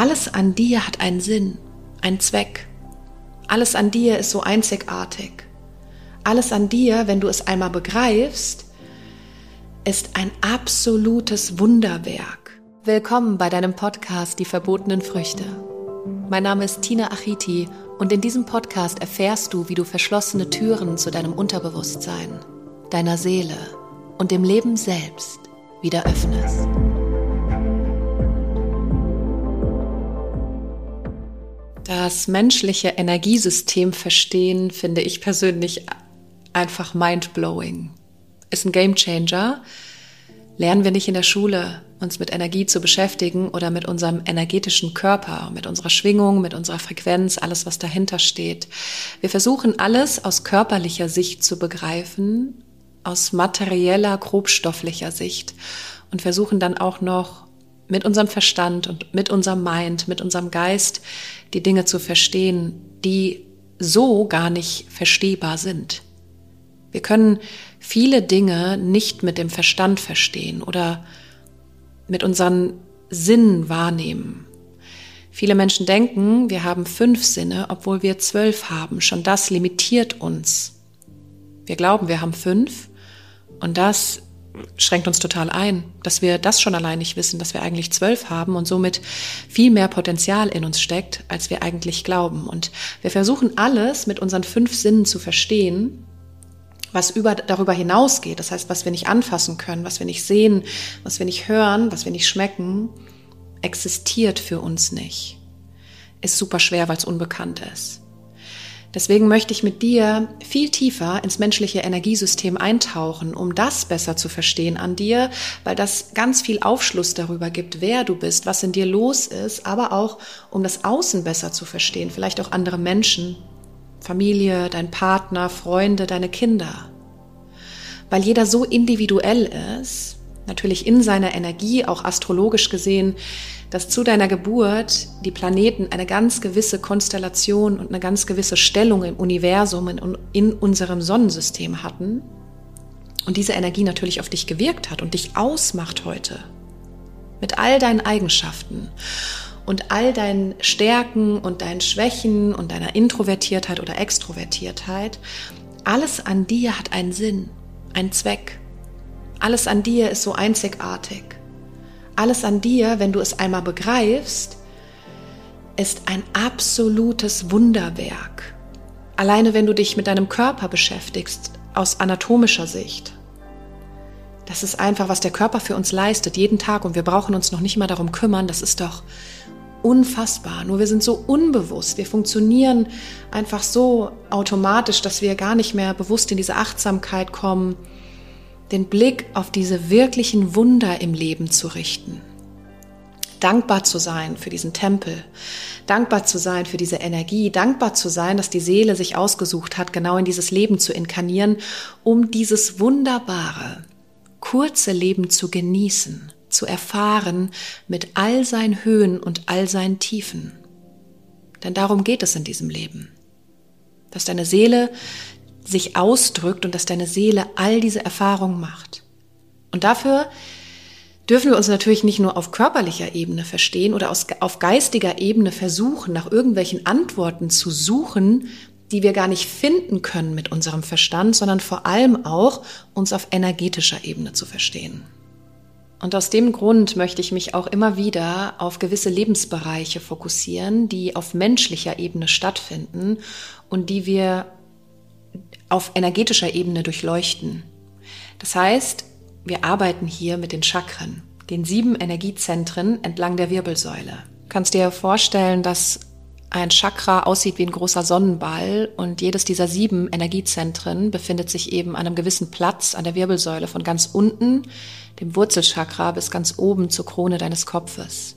Alles an dir hat einen Sinn, einen Zweck. Alles an dir ist so einzigartig. Alles an dir, wenn du es einmal begreifst, ist ein absolutes Wunderwerk. Willkommen bei deinem Podcast Die verbotenen Früchte. Mein Name ist Tina Achiti und in diesem Podcast erfährst du, wie du verschlossene Türen zu deinem Unterbewusstsein, deiner Seele und dem Leben selbst wieder öffnest. Das menschliche Energiesystem verstehen, finde ich persönlich einfach mindblowing. Ist ein Gamechanger. Lernen wir nicht in der Schule, uns mit Energie zu beschäftigen oder mit unserem energetischen Körper, mit unserer Schwingung, mit unserer Frequenz, alles, was dahinter steht. Wir versuchen alles aus körperlicher Sicht zu begreifen, aus materieller, grobstofflicher Sicht und versuchen dann auch noch mit unserem Verstand und mit unserem Mind, mit unserem Geist die Dinge zu verstehen, die so gar nicht verstehbar sind. Wir können viele Dinge nicht mit dem Verstand verstehen oder mit unseren Sinnen wahrnehmen. Viele Menschen denken, wir haben fünf Sinne, obwohl wir zwölf haben. Schon das limitiert uns. Wir glauben, wir haben fünf und das schränkt uns total ein, dass wir das schon allein nicht wissen, dass wir eigentlich zwölf haben und somit viel mehr Potenzial in uns steckt, als wir eigentlich glauben. Und wir versuchen alles mit unseren fünf Sinnen zu verstehen, was über, darüber hinausgeht. Das heißt, was wir nicht anfassen können, was wir nicht sehen, was wir nicht hören, was wir nicht schmecken, existiert für uns nicht. Ist super schwer, weil es unbekannt ist. Deswegen möchte ich mit dir viel tiefer ins menschliche Energiesystem eintauchen, um das besser zu verstehen an dir, weil das ganz viel Aufschluss darüber gibt, wer du bist, was in dir los ist, aber auch um das Außen besser zu verstehen, vielleicht auch andere Menschen, Familie, dein Partner, Freunde, deine Kinder. Weil jeder so individuell ist, natürlich in seiner Energie, auch astrologisch gesehen, dass zu deiner Geburt die Planeten eine ganz gewisse Konstellation und eine ganz gewisse Stellung im Universum, in, in unserem Sonnensystem hatten und diese Energie natürlich auf dich gewirkt hat und dich ausmacht heute mit all deinen Eigenschaften und all deinen Stärken und deinen Schwächen und deiner Introvertiertheit oder Extrovertiertheit, alles an dir hat einen Sinn, einen Zweck. Alles an dir ist so einzigartig. Alles an dir, wenn du es einmal begreifst, ist ein absolutes Wunderwerk. Alleine wenn du dich mit deinem Körper beschäftigst, aus anatomischer Sicht. Das ist einfach, was der Körper für uns leistet, jeden Tag. Und wir brauchen uns noch nicht mal darum kümmern. Das ist doch unfassbar. Nur wir sind so unbewusst. Wir funktionieren einfach so automatisch, dass wir gar nicht mehr bewusst in diese Achtsamkeit kommen, den Blick auf diese wirklichen Wunder im Leben zu richten. Dankbar zu sein für diesen Tempel, dankbar zu sein für diese Energie, dankbar zu sein, dass die Seele sich ausgesucht hat, genau in dieses Leben zu inkarnieren, um dieses wunderbare, kurze Leben zu genießen, zu erfahren mit all seinen Höhen und all seinen Tiefen. Denn darum geht es in diesem Leben. Dass deine Seele sich ausdrückt und dass deine Seele all diese Erfahrungen macht. Und dafür dürfen wir uns natürlich nicht nur auf körperlicher Ebene verstehen oder auf geistiger Ebene versuchen, nach irgendwelchen Antworten zu suchen, die wir gar nicht finden können mit unserem Verstand, sondern vor allem auch uns auf energetischer Ebene zu verstehen. Und aus dem Grund möchte ich mich auch immer wieder auf gewisse Lebensbereiche fokussieren, die auf menschlicher Ebene stattfinden und die wir auf energetischer Ebene durchleuchten. Das heißt, wir arbeiten hier mit den Chakren, den sieben Energiezentren entlang der Wirbelsäule. Du kannst dir vorstellen, dass ein Chakra aussieht wie ein großer Sonnenball und jedes dieser sieben Energiezentren befindet sich eben an einem gewissen Platz an der Wirbelsäule von ganz unten, dem Wurzelchakra, bis ganz oben zur Krone deines Kopfes.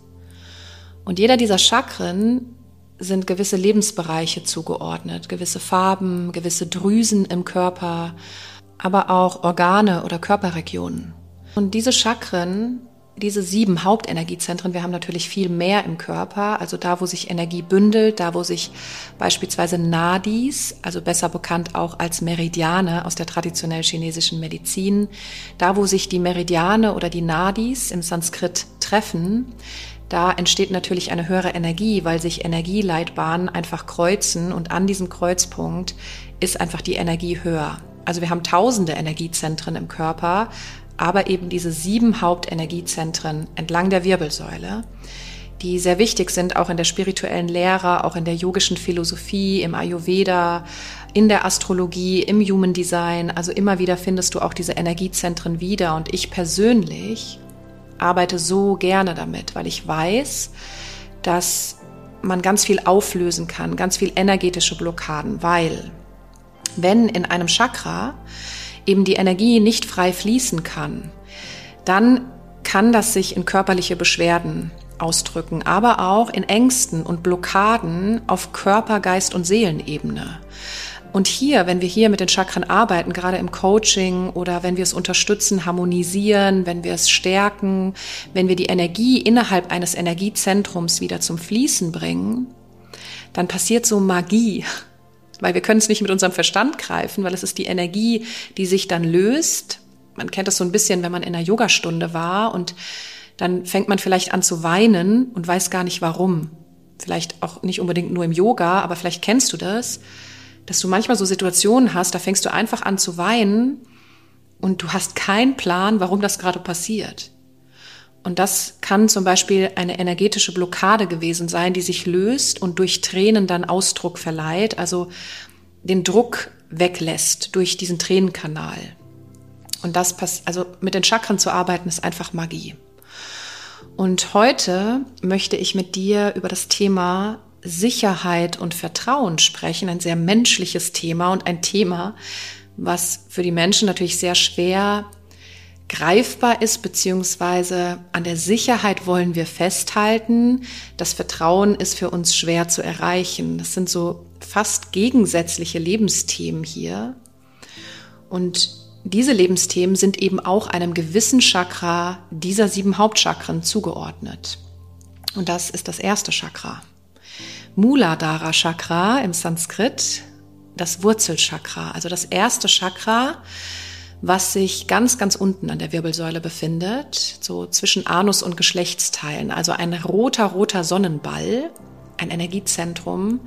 Und jeder dieser Chakren sind gewisse Lebensbereiche zugeordnet, gewisse Farben, gewisse Drüsen im Körper, aber auch Organe oder Körperregionen. Und diese Chakren, diese sieben Hauptenergiezentren, wir haben natürlich viel mehr im Körper, also da, wo sich Energie bündelt, da, wo sich beispielsweise Nadis, also besser bekannt auch als Meridiane aus der traditionell chinesischen Medizin, da, wo sich die Meridiane oder die Nadis im Sanskrit treffen, da entsteht natürlich eine höhere Energie, weil sich Energieleitbahnen einfach kreuzen und an diesem Kreuzpunkt ist einfach die Energie höher. Also wir haben tausende Energiezentren im Körper, aber eben diese sieben Hauptenergiezentren entlang der Wirbelsäule, die sehr wichtig sind, auch in der spirituellen Lehre, auch in der yogischen Philosophie, im Ayurveda, in der Astrologie, im Human Design. Also immer wieder findest du auch diese Energiezentren wieder. Und ich persönlich arbeite so gerne damit, weil ich weiß, dass man ganz viel auflösen kann, ganz viel energetische Blockaden, weil wenn in einem Chakra eben die Energie nicht frei fließen kann, dann kann das sich in körperliche Beschwerden ausdrücken, aber auch in Ängsten und Blockaden auf Körper, Geist und Seelenebene. Und hier, wenn wir hier mit den Chakren arbeiten, gerade im Coaching oder wenn wir es unterstützen, harmonisieren, wenn wir es stärken, wenn wir die Energie innerhalb eines Energiezentrums wieder zum Fließen bringen, dann passiert so Magie weil wir können es nicht mit unserem Verstand greifen, weil es ist die Energie, die sich dann löst. Man kennt das so ein bisschen, wenn man in einer Yogastunde war und dann fängt man vielleicht an zu weinen und weiß gar nicht warum. Vielleicht auch nicht unbedingt nur im Yoga, aber vielleicht kennst du das, dass du manchmal so Situationen hast, da fängst du einfach an zu weinen und du hast keinen Plan, warum das gerade passiert. Und das kann zum Beispiel eine energetische Blockade gewesen sein, die sich löst und durch Tränen dann Ausdruck verleiht, also den Druck weglässt durch diesen Tränenkanal. Und das passt, also mit den Chakren zu arbeiten, ist einfach Magie. Und heute möchte ich mit dir über das Thema Sicherheit und Vertrauen sprechen, ein sehr menschliches Thema und ein Thema, was für die Menschen natürlich sehr schwer greifbar ist, beziehungsweise an der Sicherheit wollen wir festhalten. Das Vertrauen ist für uns schwer zu erreichen. Das sind so fast gegensätzliche Lebensthemen hier. Und diese Lebensthemen sind eben auch einem gewissen Chakra dieser sieben Hauptchakren zugeordnet. Und das ist das erste Chakra. Muladhara Chakra im Sanskrit, das Wurzelchakra, also das erste Chakra, was sich ganz, ganz unten an der Wirbelsäule befindet, so zwischen Anus und Geschlechtsteilen. Also ein roter, roter Sonnenball, ein Energiezentrum,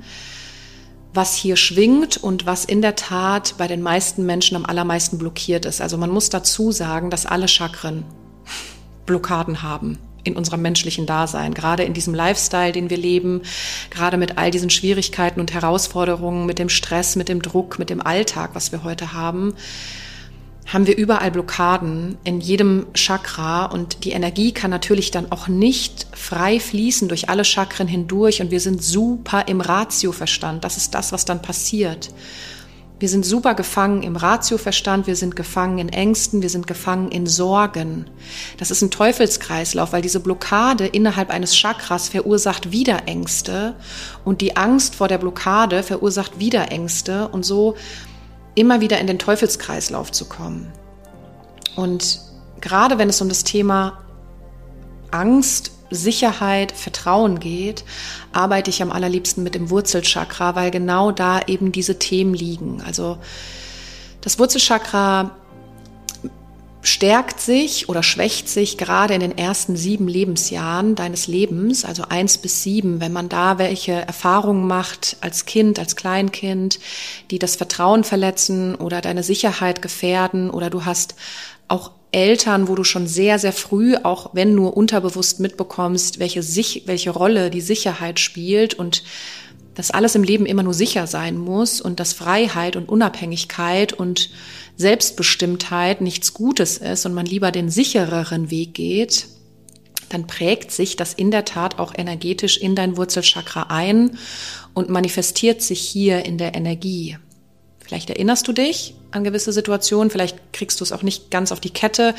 was hier schwingt und was in der Tat bei den meisten Menschen am allermeisten blockiert ist. Also man muss dazu sagen, dass alle Chakren Blockaden haben in unserem menschlichen Dasein, gerade in diesem Lifestyle, den wir leben, gerade mit all diesen Schwierigkeiten und Herausforderungen, mit dem Stress, mit dem Druck, mit dem Alltag, was wir heute haben haben wir überall Blockaden in jedem Chakra und die Energie kann natürlich dann auch nicht frei fließen durch alle Chakren hindurch und wir sind super im Ratioverstand. Das ist das, was dann passiert. Wir sind super gefangen im Ratioverstand, wir sind gefangen in Ängsten, wir sind gefangen in Sorgen. Das ist ein Teufelskreislauf, weil diese Blockade innerhalb eines Chakras verursacht wieder Ängste und die Angst vor der Blockade verursacht wieder Ängste und so immer wieder in den Teufelskreislauf zu kommen. Und gerade wenn es um das Thema Angst, Sicherheit, Vertrauen geht, arbeite ich am allerliebsten mit dem Wurzelchakra, weil genau da eben diese Themen liegen. Also das Wurzelchakra stärkt sich oder schwächt sich gerade in den ersten sieben Lebensjahren deines Lebens, also eins bis sieben, wenn man da welche Erfahrungen macht als Kind, als Kleinkind, die das Vertrauen verletzen oder deine Sicherheit gefährden oder du hast auch Eltern, wo du schon sehr, sehr früh, auch wenn nur unterbewusst mitbekommst, welche, sich, welche Rolle die Sicherheit spielt und dass alles im Leben immer nur sicher sein muss und dass Freiheit und Unabhängigkeit und Selbstbestimmtheit nichts Gutes ist und man lieber den sichereren Weg geht, dann prägt sich das in der Tat auch energetisch in dein Wurzelchakra ein und manifestiert sich hier in der Energie. Vielleicht erinnerst du dich an gewisse Situationen, vielleicht kriegst du es auch nicht ganz auf die Kette.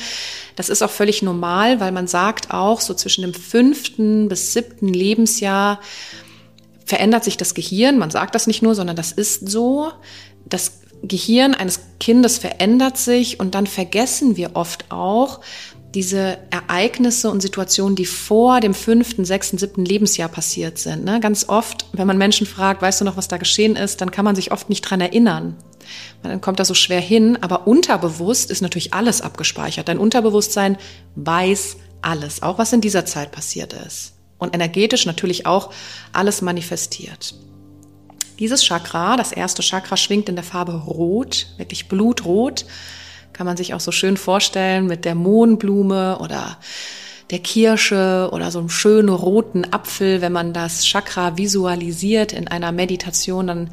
Das ist auch völlig normal, weil man sagt auch, so zwischen dem fünften bis siebten Lebensjahr verändert sich das Gehirn. Man sagt das nicht nur, sondern das ist so. Das Gehirn eines Kindes verändert sich und dann vergessen wir oft auch diese Ereignisse und Situationen, die vor dem fünften, sechsten, siebten Lebensjahr passiert sind. Ne? Ganz oft, wenn man Menschen fragt, weißt du noch, was da geschehen ist, dann kann man sich oft nicht dran erinnern. Dann kommt da so schwer hin, aber unterbewusst ist natürlich alles abgespeichert. Dein Unterbewusstsein weiß alles, auch was in dieser Zeit passiert ist. und energetisch natürlich auch alles manifestiert. Dieses Chakra, das erste Chakra, schwingt in der Farbe Rot, wirklich blutrot. Kann man sich auch so schön vorstellen mit der Mohnblume oder der Kirsche oder so einem schönen roten Apfel. Wenn man das Chakra visualisiert in einer Meditation, dann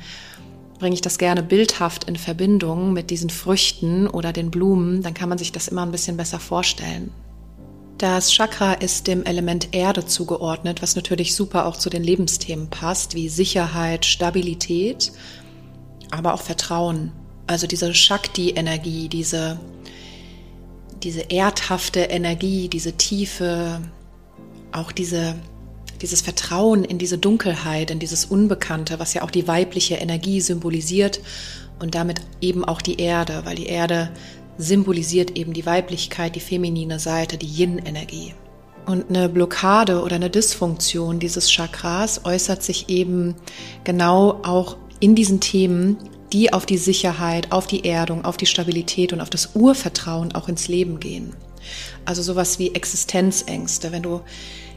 bringe ich das gerne bildhaft in Verbindung mit diesen Früchten oder den Blumen. Dann kann man sich das immer ein bisschen besser vorstellen. Das Chakra ist dem Element Erde zugeordnet, was natürlich super auch zu den Lebensthemen passt, wie Sicherheit, Stabilität, aber auch Vertrauen. Also diese Shakti-Energie, diese, diese erdhafte Energie, diese Tiefe, auch diese, dieses Vertrauen in diese Dunkelheit, in dieses Unbekannte, was ja auch die weibliche Energie symbolisiert und damit eben auch die Erde, weil die Erde symbolisiert eben die Weiblichkeit, die feminine Seite, die Yin-Energie. Und eine Blockade oder eine Dysfunktion dieses Chakras äußert sich eben genau auch in diesen Themen, die auf die Sicherheit, auf die Erdung, auf die Stabilität und auf das Urvertrauen auch ins Leben gehen. Also sowas wie Existenzängste. Wenn du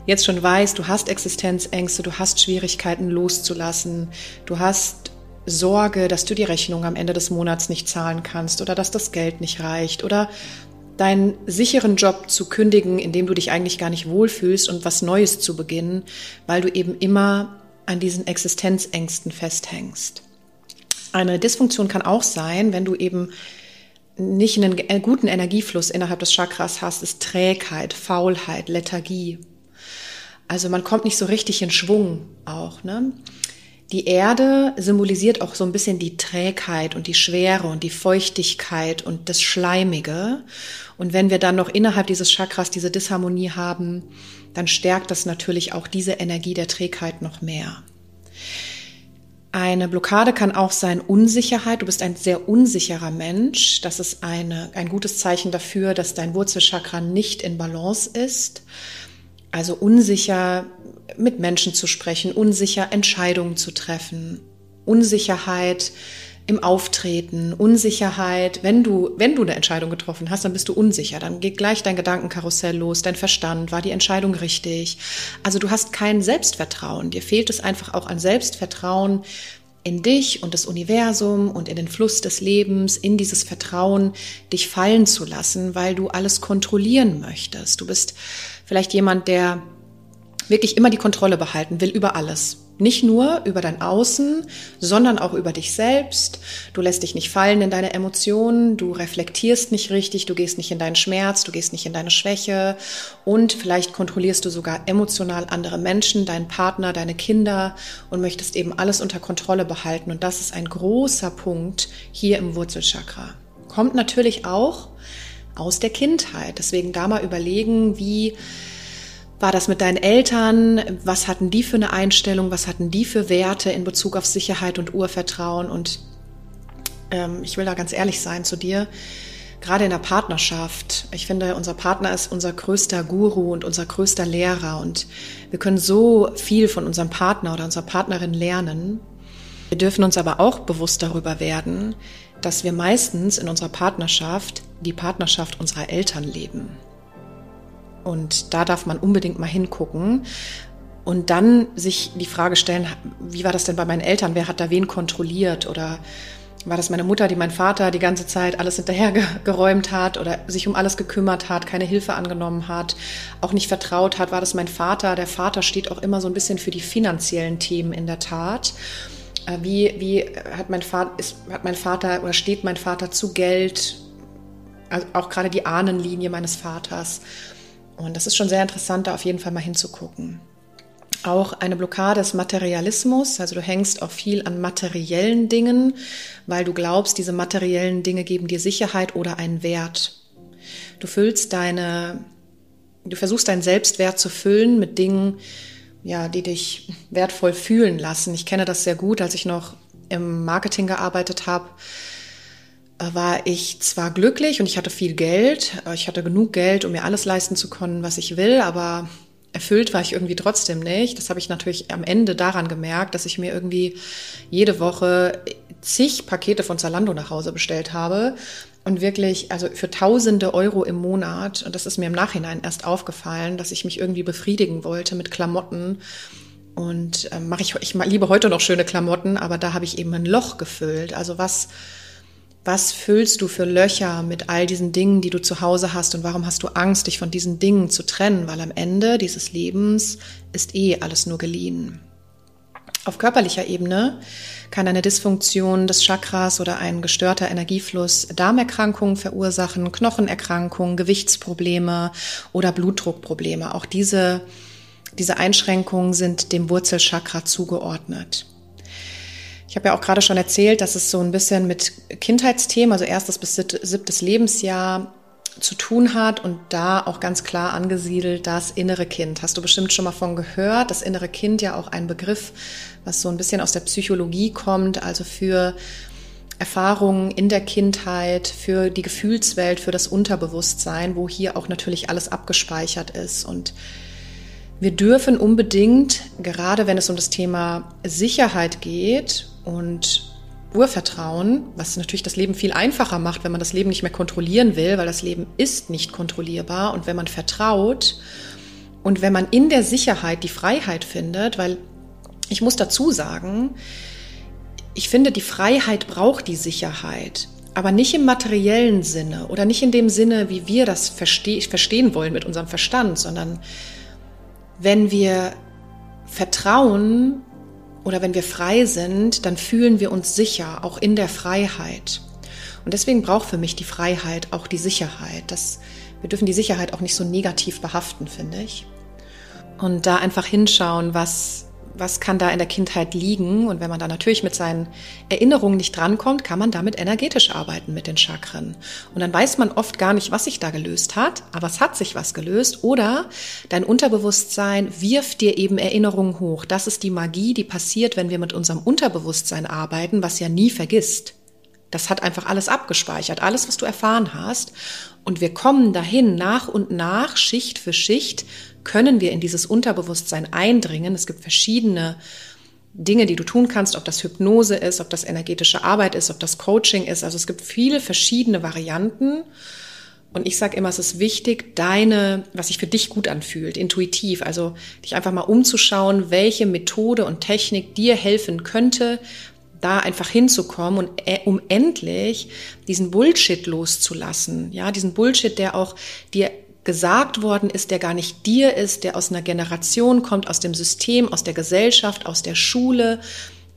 jetzt schon weißt, du hast Existenzängste, du hast Schwierigkeiten loszulassen, du hast Sorge, dass du die Rechnung am Ende des Monats nicht zahlen kannst oder dass das Geld nicht reicht oder deinen sicheren Job zu kündigen, in dem du dich eigentlich gar nicht wohlfühlst und was Neues zu beginnen, weil du eben immer an diesen Existenzängsten festhängst. Eine Dysfunktion kann auch sein, wenn du eben nicht einen guten Energiefluss innerhalb des Chakras hast, ist Trägheit, Faulheit, Lethargie. Also man kommt nicht so richtig in Schwung auch. Ne? Die Erde symbolisiert auch so ein bisschen die Trägheit und die Schwere und die Feuchtigkeit und das Schleimige. Und wenn wir dann noch innerhalb dieses Chakras diese Disharmonie haben, dann stärkt das natürlich auch diese Energie der Trägheit noch mehr. Eine Blockade kann auch sein Unsicherheit. Du bist ein sehr unsicherer Mensch. Das ist eine, ein gutes Zeichen dafür, dass dein Wurzelchakra nicht in Balance ist. Also unsicher mit Menschen zu sprechen, unsicher Entscheidungen zu treffen, Unsicherheit im Auftreten, Unsicherheit, wenn du, wenn du eine Entscheidung getroffen hast, dann bist du unsicher, dann geht gleich dein Gedankenkarussell los, dein Verstand, war die Entscheidung richtig? Also du hast kein Selbstvertrauen, dir fehlt es einfach auch an Selbstvertrauen in dich und das Universum und in den Fluss des Lebens, in dieses Vertrauen, dich fallen zu lassen, weil du alles kontrollieren möchtest. Du bist vielleicht jemand, der wirklich immer die Kontrolle behalten will über alles. Nicht nur über dein Außen, sondern auch über dich selbst. Du lässt dich nicht fallen in deine Emotionen, du reflektierst nicht richtig, du gehst nicht in deinen Schmerz, du gehst nicht in deine Schwäche und vielleicht kontrollierst du sogar emotional andere Menschen, deinen Partner, deine Kinder und möchtest eben alles unter Kontrolle behalten. Und das ist ein großer Punkt hier im Wurzelchakra. Kommt natürlich auch aus der Kindheit. Deswegen da mal überlegen, wie war das mit deinen Eltern? Was hatten die für eine Einstellung? Was hatten die für Werte in Bezug auf Sicherheit und Urvertrauen? Und ähm, ich will da ganz ehrlich sein zu dir. Gerade in der Partnerschaft. Ich finde, unser Partner ist unser größter Guru und unser größter Lehrer. Und wir können so viel von unserem Partner oder unserer Partnerin lernen. Wir dürfen uns aber auch bewusst darüber werden, dass wir meistens in unserer Partnerschaft die Partnerschaft unserer Eltern leben. Und da darf man unbedingt mal hingucken und dann sich die Frage stellen, wie war das denn bei meinen Eltern? Wer hat da wen kontrolliert? Oder war das meine Mutter, die mein Vater die ganze Zeit alles hinterhergeräumt hat oder sich um alles gekümmert hat, keine Hilfe angenommen hat, auch nicht vertraut hat? War das mein Vater? Der Vater steht auch immer so ein bisschen für die finanziellen Themen in der Tat. Äh, wie, wie hat mein Vater, ist, hat mein Vater oder steht mein Vater zu Geld? Also auch gerade die Ahnenlinie meines Vaters. Und das ist schon sehr interessant, da auf jeden Fall mal hinzugucken. Auch eine Blockade des Materialismus, also du hängst auch viel an materiellen Dingen, weil du glaubst, diese materiellen Dinge geben dir Sicherheit oder einen Wert. Du füllst deine, du versuchst deinen Selbstwert zu füllen mit Dingen, ja, die dich wertvoll fühlen lassen. Ich kenne das sehr gut, als ich noch im Marketing gearbeitet habe war ich zwar glücklich und ich hatte viel Geld, ich hatte genug Geld, um mir alles leisten zu können, was ich will, aber erfüllt war ich irgendwie trotzdem nicht. Das habe ich natürlich am Ende daran gemerkt, dass ich mir irgendwie jede Woche zig Pakete von Zalando nach Hause bestellt habe und wirklich, also für tausende Euro im Monat, und das ist mir im Nachhinein erst aufgefallen, dass ich mich irgendwie befriedigen wollte mit Klamotten. Und äh, mache ich, ich liebe heute noch schöne Klamotten, aber da habe ich eben ein Loch gefüllt. Also was, was füllst du für Löcher mit all diesen Dingen, die du zu Hause hast und warum hast du Angst, dich von diesen Dingen zu trennen? Weil am Ende dieses Lebens ist eh alles nur geliehen. Auf körperlicher Ebene kann eine Dysfunktion des Chakras oder ein gestörter Energiefluss Darmerkrankungen verursachen, Knochenerkrankungen, Gewichtsprobleme oder Blutdruckprobleme. Auch diese, diese Einschränkungen sind dem Wurzelchakra zugeordnet. Ich habe ja auch gerade schon erzählt, dass es so ein bisschen mit Kindheitsthemen, also erstes bis siebtes Lebensjahr, zu tun hat und da auch ganz klar angesiedelt das innere Kind. Hast du bestimmt schon mal von gehört, das innere Kind ja auch ein Begriff, was so ein bisschen aus der Psychologie kommt, also für Erfahrungen in der Kindheit, für die Gefühlswelt, für das Unterbewusstsein, wo hier auch natürlich alles abgespeichert ist. Und wir dürfen unbedingt, gerade wenn es um das Thema Sicherheit geht und Urvertrauen, was natürlich das Leben viel einfacher macht, wenn man das Leben nicht mehr kontrollieren will, weil das Leben ist nicht kontrollierbar. Und wenn man vertraut und wenn man in der Sicherheit die Freiheit findet, weil ich muss dazu sagen, ich finde, die Freiheit braucht die Sicherheit, aber nicht im materiellen Sinne oder nicht in dem Sinne, wie wir das verste verstehen wollen mit unserem Verstand, sondern wenn wir vertrauen oder wenn wir frei sind, dann fühlen wir uns sicher, auch in der Freiheit. Und deswegen braucht für mich die Freiheit auch die Sicherheit. Das, wir dürfen die Sicherheit auch nicht so negativ behaften, finde ich. Und da einfach hinschauen, was, was kann da in der Kindheit liegen. Und wenn man da natürlich mit seinen Erinnerungen nicht drankommt, kann man damit energetisch arbeiten mit den Chakren. Und dann weiß man oft gar nicht, was sich da gelöst hat, aber es hat sich was gelöst. Oder dein Unterbewusstsein wirft dir eben Erinnerungen hoch. Das ist die Magie, die passiert, wenn wir mit unserem Unterbewusstsein arbeiten, was ja nie vergisst. Das hat einfach alles abgespeichert, alles, was du erfahren hast. Und wir kommen dahin nach und nach, Schicht für Schicht, können wir in dieses Unterbewusstsein eindringen. Es gibt verschiedene Dinge, die du tun kannst, ob das Hypnose ist, ob das energetische Arbeit ist, ob das Coaching ist. Also es gibt viele verschiedene Varianten. Und ich sage immer, es ist wichtig, deine, was sich für dich gut anfühlt, intuitiv, also dich einfach mal umzuschauen, welche Methode und Technik dir helfen könnte, da einfach hinzukommen und äh, um endlich diesen Bullshit loszulassen, ja, diesen Bullshit, der auch dir gesagt worden ist, der gar nicht dir ist, der aus einer Generation kommt, aus dem System, aus der Gesellschaft, aus der Schule,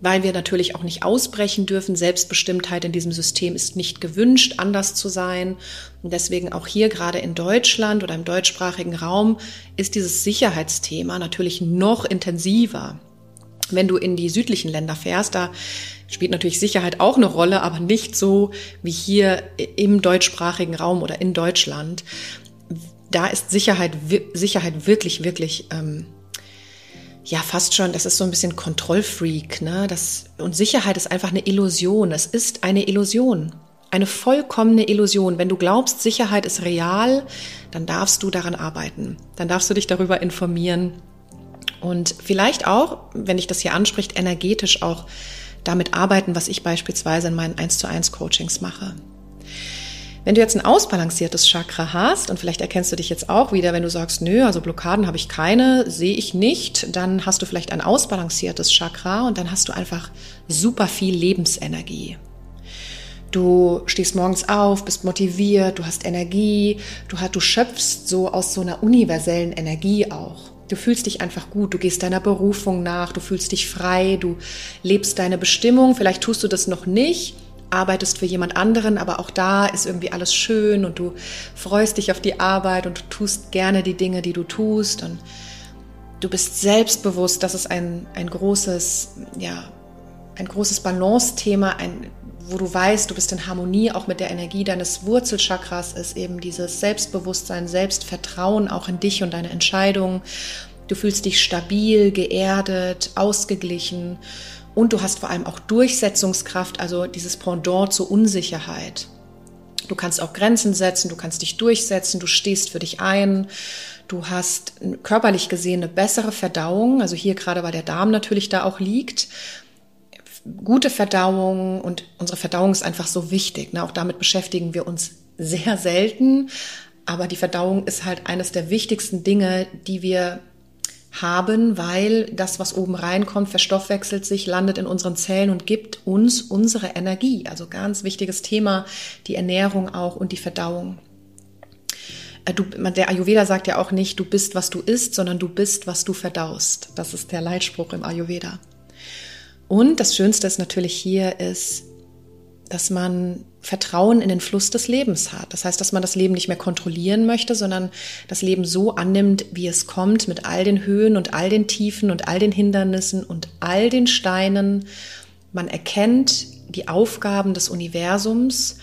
weil wir natürlich auch nicht ausbrechen dürfen. Selbstbestimmtheit in diesem System ist nicht gewünscht, anders zu sein. Und deswegen auch hier gerade in Deutschland oder im deutschsprachigen Raum ist dieses Sicherheitsthema natürlich noch intensiver. Wenn du in die südlichen Länder fährst, da spielt natürlich Sicherheit auch eine Rolle, aber nicht so wie hier im deutschsprachigen Raum oder in Deutschland da ist Sicherheit, Sicherheit wirklich, wirklich, ähm, ja, fast schon, das ist so ein bisschen Kontrollfreak, ne? Das, und Sicherheit ist einfach eine Illusion. Es ist eine Illusion. Eine vollkommene Illusion. Wenn du glaubst, Sicherheit ist real, dann darfst du daran arbeiten. Dann darfst du dich darüber informieren. Und vielleicht auch, wenn dich das hier anspricht, energetisch auch damit arbeiten, was ich beispielsweise in meinen 1 zu 1 Coachings mache. Wenn du jetzt ein ausbalanciertes Chakra hast, und vielleicht erkennst du dich jetzt auch wieder, wenn du sagst, nö, also Blockaden habe ich keine, sehe ich nicht, dann hast du vielleicht ein ausbalanciertes Chakra und dann hast du einfach super viel Lebensenergie. Du stehst morgens auf, bist motiviert, du hast Energie, du, hast, du schöpfst so aus so einer universellen Energie auch. Du fühlst dich einfach gut, du gehst deiner Berufung nach, du fühlst dich frei, du lebst deine Bestimmung. Vielleicht tust du das noch nicht, arbeitest für jemand anderen, aber auch da ist irgendwie alles schön und du freust dich auf die Arbeit und du tust gerne die Dinge, die du tust und du bist selbstbewusst. Das ist ein, ein großes, ja, ein großes Balance-Thema, ein, wo du weißt, du bist in Harmonie auch mit der Energie deines Wurzelchakras, ist eben dieses Selbstbewusstsein, Selbstvertrauen auch in dich und deine Entscheidungen. Du fühlst dich stabil, geerdet, ausgeglichen und du hast vor allem auch Durchsetzungskraft, also dieses Pendant zur Unsicherheit. Du kannst auch Grenzen setzen, du kannst dich durchsetzen, du stehst für dich ein, du hast körperlich gesehen eine bessere Verdauung, also hier gerade weil der Darm natürlich da auch liegt, gute Verdauung und unsere Verdauung ist einfach so wichtig. Ne? Auch damit beschäftigen wir uns sehr selten. Aber die Verdauung ist halt eines der wichtigsten Dinge, die wir haben, weil das, was oben reinkommt, verstoffwechselt sich, landet in unseren Zellen und gibt uns unsere Energie. Also ganz wichtiges Thema, die Ernährung auch und die Verdauung. Äh, du, der Ayurveda sagt ja auch nicht, du bist, was du isst, sondern du bist, was du verdaust. Das ist der Leitspruch im Ayurveda. Und das Schönste ist natürlich hier ist, dass man Vertrauen in den Fluss des Lebens hat. Das heißt, dass man das Leben nicht mehr kontrollieren möchte, sondern das Leben so annimmt, wie es kommt, mit all den Höhen und all den Tiefen und all den Hindernissen und all den Steinen. Man erkennt die Aufgaben des Universums,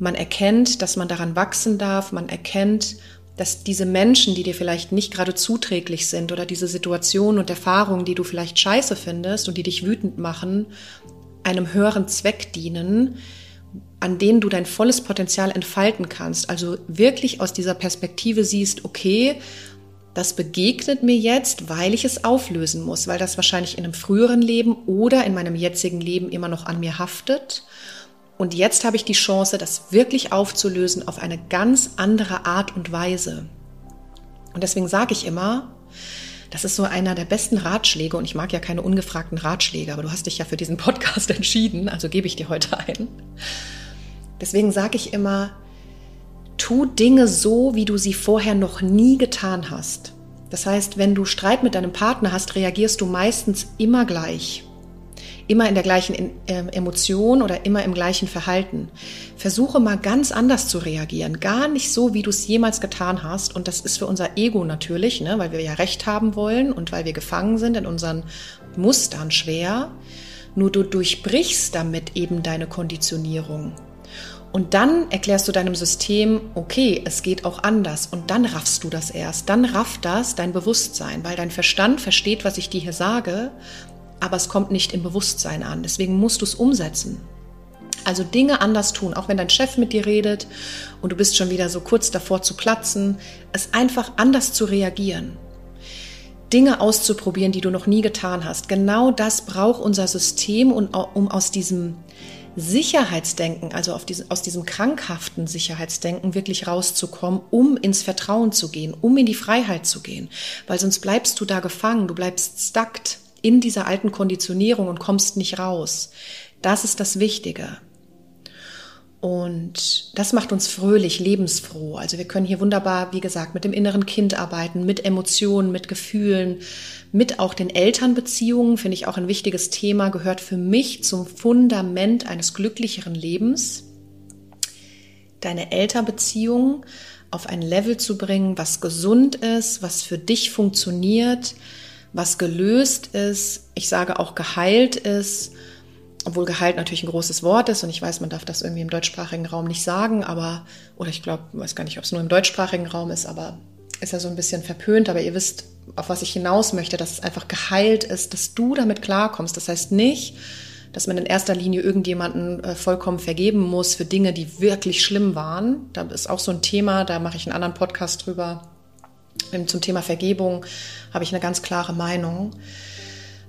man erkennt, dass man daran wachsen darf, man erkennt, dass diese Menschen, die dir vielleicht nicht gerade zuträglich sind oder diese Situationen und Erfahrungen, die du vielleicht scheiße findest und die dich wütend machen, einem höheren Zweck dienen, an denen du dein volles Potenzial entfalten kannst. Also wirklich aus dieser Perspektive siehst, okay, das begegnet mir jetzt, weil ich es auflösen muss, weil das wahrscheinlich in einem früheren Leben oder in meinem jetzigen Leben immer noch an mir haftet. Und jetzt habe ich die Chance, das wirklich aufzulösen auf eine ganz andere Art und Weise. Und deswegen sage ich immer, das ist so einer der besten Ratschläge und ich mag ja keine ungefragten Ratschläge, aber du hast dich ja für diesen Podcast entschieden, also gebe ich dir heute ein. Deswegen sage ich immer, tu Dinge so, wie du sie vorher noch nie getan hast. Das heißt, wenn du Streit mit deinem Partner hast, reagierst du meistens immer gleich immer in der gleichen ähm, Emotion oder immer im gleichen Verhalten. Versuche mal ganz anders zu reagieren, gar nicht so, wie du es jemals getan hast. Und das ist für unser Ego natürlich, ne, weil wir ja Recht haben wollen und weil wir gefangen sind in unseren Mustern schwer. Nur du durchbrichst damit eben deine Konditionierung. Und dann erklärst du deinem System, okay, es geht auch anders. Und dann raffst du das erst. Dann rafft das dein Bewusstsein, weil dein Verstand versteht, was ich dir hier sage aber es kommt nicht im Bewusstsein an. Deswegen musst du es umsetzen. Also Dinge anders tun, auch wenn dein Chef mit dir redet und du bist schon wieder so kurz davor zu platzen, es einfach anders zu reagieren. Dinge auszuprobieren, die du noch nie getan hast. Genau das braucht unser System, um aus diesem Sicherheitsdenken, also diese, aus diesem krankhaften Sicherheitsdenken wirklich rauszukommen, um ins Vertrauen zu gehen, um in die Freiheit zu gehen. Weil sonst bleibst du da gefangen, du bleibst stuckt in dieser alten Konditionierung und kommst nicht raus. Das ist das Wichtige. Und das macht uns fröhlich, lebensfroh. Also wir können hier wunderbar, wie gesagt, mit dem inneren Kind arbeiten, mit Emotionen, mit Gefühlen, mit auch den Elternbeziehungen, finde ich auch ein wichtiges Thema, gehört für mich zum Fundament eines glücklicheren Lebens. Deine Elternbeziehung auf ein Level zu bringen, was gesund ist, was für dich funktioniert, was gelöst ist, ich sage auch geheilt ist, obwohl geheilt natürlich ein großes Wort ist und ich weiß, man darf das irgendwie im deutschsprachigen Raum nicht sagen, aber, oder ich glaube, weiß gar nicht, ob es nur im deutschsprachigen Raum ist, aber ist ja so ein bisschen verpönt, aber ihr wisst, auf was ich hinaus möchte, dass es einfach geheilt ist, dass du damit klarkommst. Das heißt nicht, dass man in erster Linie irgendjemanden äh, vollkommen vergeben muss für Dinge, die wirklich schlimm waren. Da ist auch so ein Thema, da mache ich einen anderen Podcast drüber. Zum Thema Vergebung habe ich eine ganz klare Meinung.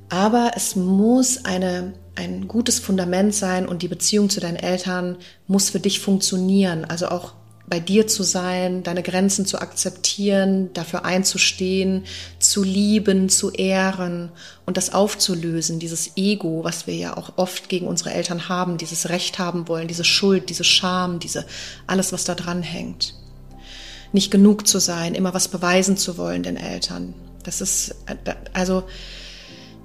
Aber es muss eine, ein gutes Fundament sein und die Beziehung zu deinen Eltern muss für dich funktionieren. Also auch bei dir zu sein, deine Grenzen zu akzeptieren, dafür einzustehen, zu lieben, zu ehren und das aufzulösen, dieses Ego, was wir ja auch oft gegen unsere Eltern haben, dieses Recht haben wollen, diese Schuld, diese Scham, diese alles, was da dran hängt nicht genug zu sein, immer was beweisen zu wollen den Eltern. Das ist also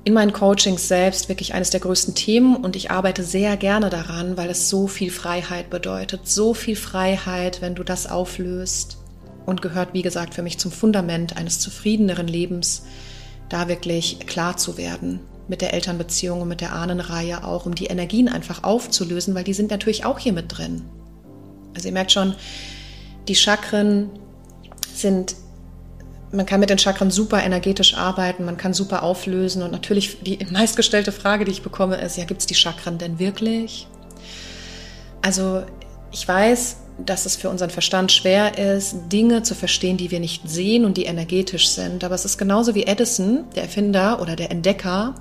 in meinen Coachings selbst wirklich eines der größten Themen und ich arbeite sehr gerne daran, weil es so viel Freiheit bedeutet. So viel Freiheit, wenn du das auflöst und gehört, wie gesagt, für mich zum Fundament eines zufriedeneren Lebens, da wirklich klar zu werden mit der Elternbeziehung und mit der Ahnenreihe auch, um die Energien einfach aufzulösen, weil die sind natürlich auch hier mit drin. Also ihr merkt schon, die Chakren sind, man kann mit den Chakren super energetisch arbeiten, man kann super auflösen. Und natürlich die meistgestellte Frage, die ich bekomme, ist, ja, gibt es die Chakren denn wirklich? Also ich weiß, dass es für unseren Verstand schwer ist, Dinge zu verstehen, die wir nicht sehen und die energetisch sind. Aber es ist genauso wie Edison, der Erfinder oder der Entdecker,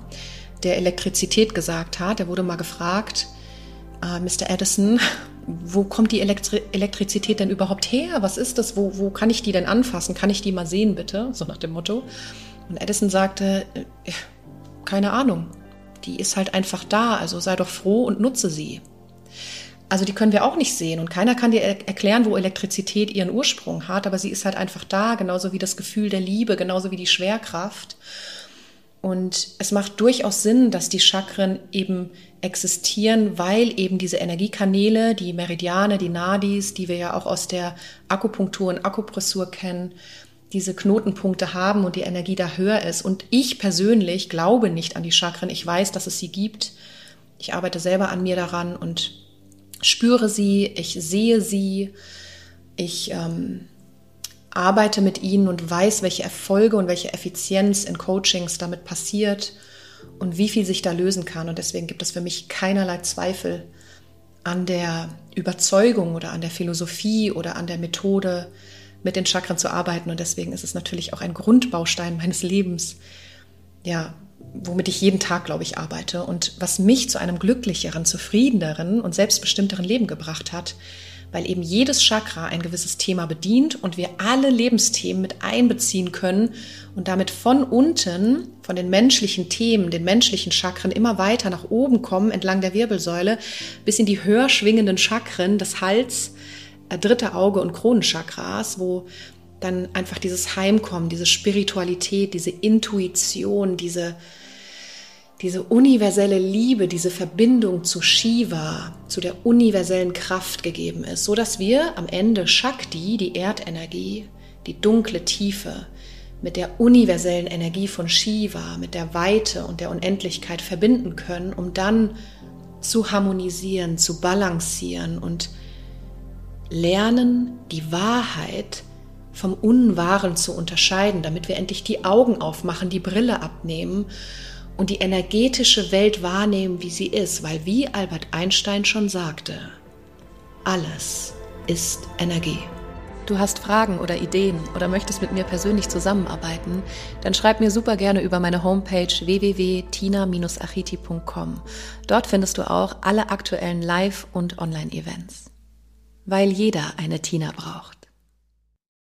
der Elektrizität gesagt hat. Er wurde mal gefragt, äh, Mr. Edison, wo kommt die Elektri Elektrizität denn überhaupt her? Was ist das? Wo, wo kann ich die denn anfassen? Kann ich die mal sehen, bitte? So nach dem Motto. Und Edison sagte, äh, keine Ahnung. Die ist halt einfach da, also sei doch froh und nutze sie. Also die können wir auch nicht sehen und keiner kann dir erklären, wo Elektrizität ihren Ursprung hat, aber sie ist halt einfach da, genauso wie das Gefühl der Liebe, genauso wie die Schwerkraft. Und es macht durchaus Sinn, dass die Chakren eben existieren, weil eben diese Energiekanäle, die Meridiane, die Nadis, die wir ja auch aus der Akupunktur und Akupressur kennen, diese Knotenpunkte haben und die Energie da höher ist. Und ich persönlich glaube nicht an die Chakren. Ich weiß, dass es sie gibt. Ich arbeite selber an mir daran und spüre sie, ich sehe sie, ich ähm, arbeite mit ihnen und weiß, welche Erfolge und welche Effizienz in Coachings damit passiert und wie viel sich da lösen kann. Und deswegen gibt es für mich keinerlei Zweifel an der Überzeugung oder an der Philosophie oder an der Methode, mit den Chakren zu arbeiten. Und deswegen ist es natürlich auch ein Grundbaustein meines Lebens, ja, womit ich jeden Tag, glaube ich, arbeite und was mich zu einem glücklicheren, zufriedeneren und selbstbestimmteren Leben gebracht hat, weil eben jedes Chakra ein gewisses Thema bedient und wir alle Lebensthemen mit einbeziehen können und damit von unten, von den menschlichen Themen, den menschlichen Chakren immer weiter nach oben kommen, entlang der Wirbelsäule, bis in die höher schwingenden Chakren des Hals, äh, dritte Auge und Kronenchakras, wo dann einfach dieses Heimkommen, diese Spiritualität, diese Intuition, diese diese universelle Liebe, diese Verbindung zu Shiva, zu der universellen Kraft gegeben ist, so dass wir am Ende Shakti, die Erdenergie, die dunkle Tiefe, mit der universellen Energie von Shiva, mit der Weite und der Unendlichkeit verbinden können, um dann zu harmonisieren, zu balancieren und lernen, die Wahrheit vom Unwahren zu unterscheiden, damit wir endlich die Augen aufmachen, die Brille abnehmen und die energetische Welt wahrnehmen, wie sie ist, weil wie Albert Einstein schon sagte, alles ist Energie. Du hast Fragen oder Ideen oder möchtest mit mir persönlich zusammenarbeiten, dann schreib mir super gerne über meine Homepage www.tina-achiti.com. Dort findest du auch alle aktuellen Live- und Online-Events. Weil jeder eine Tina braucht.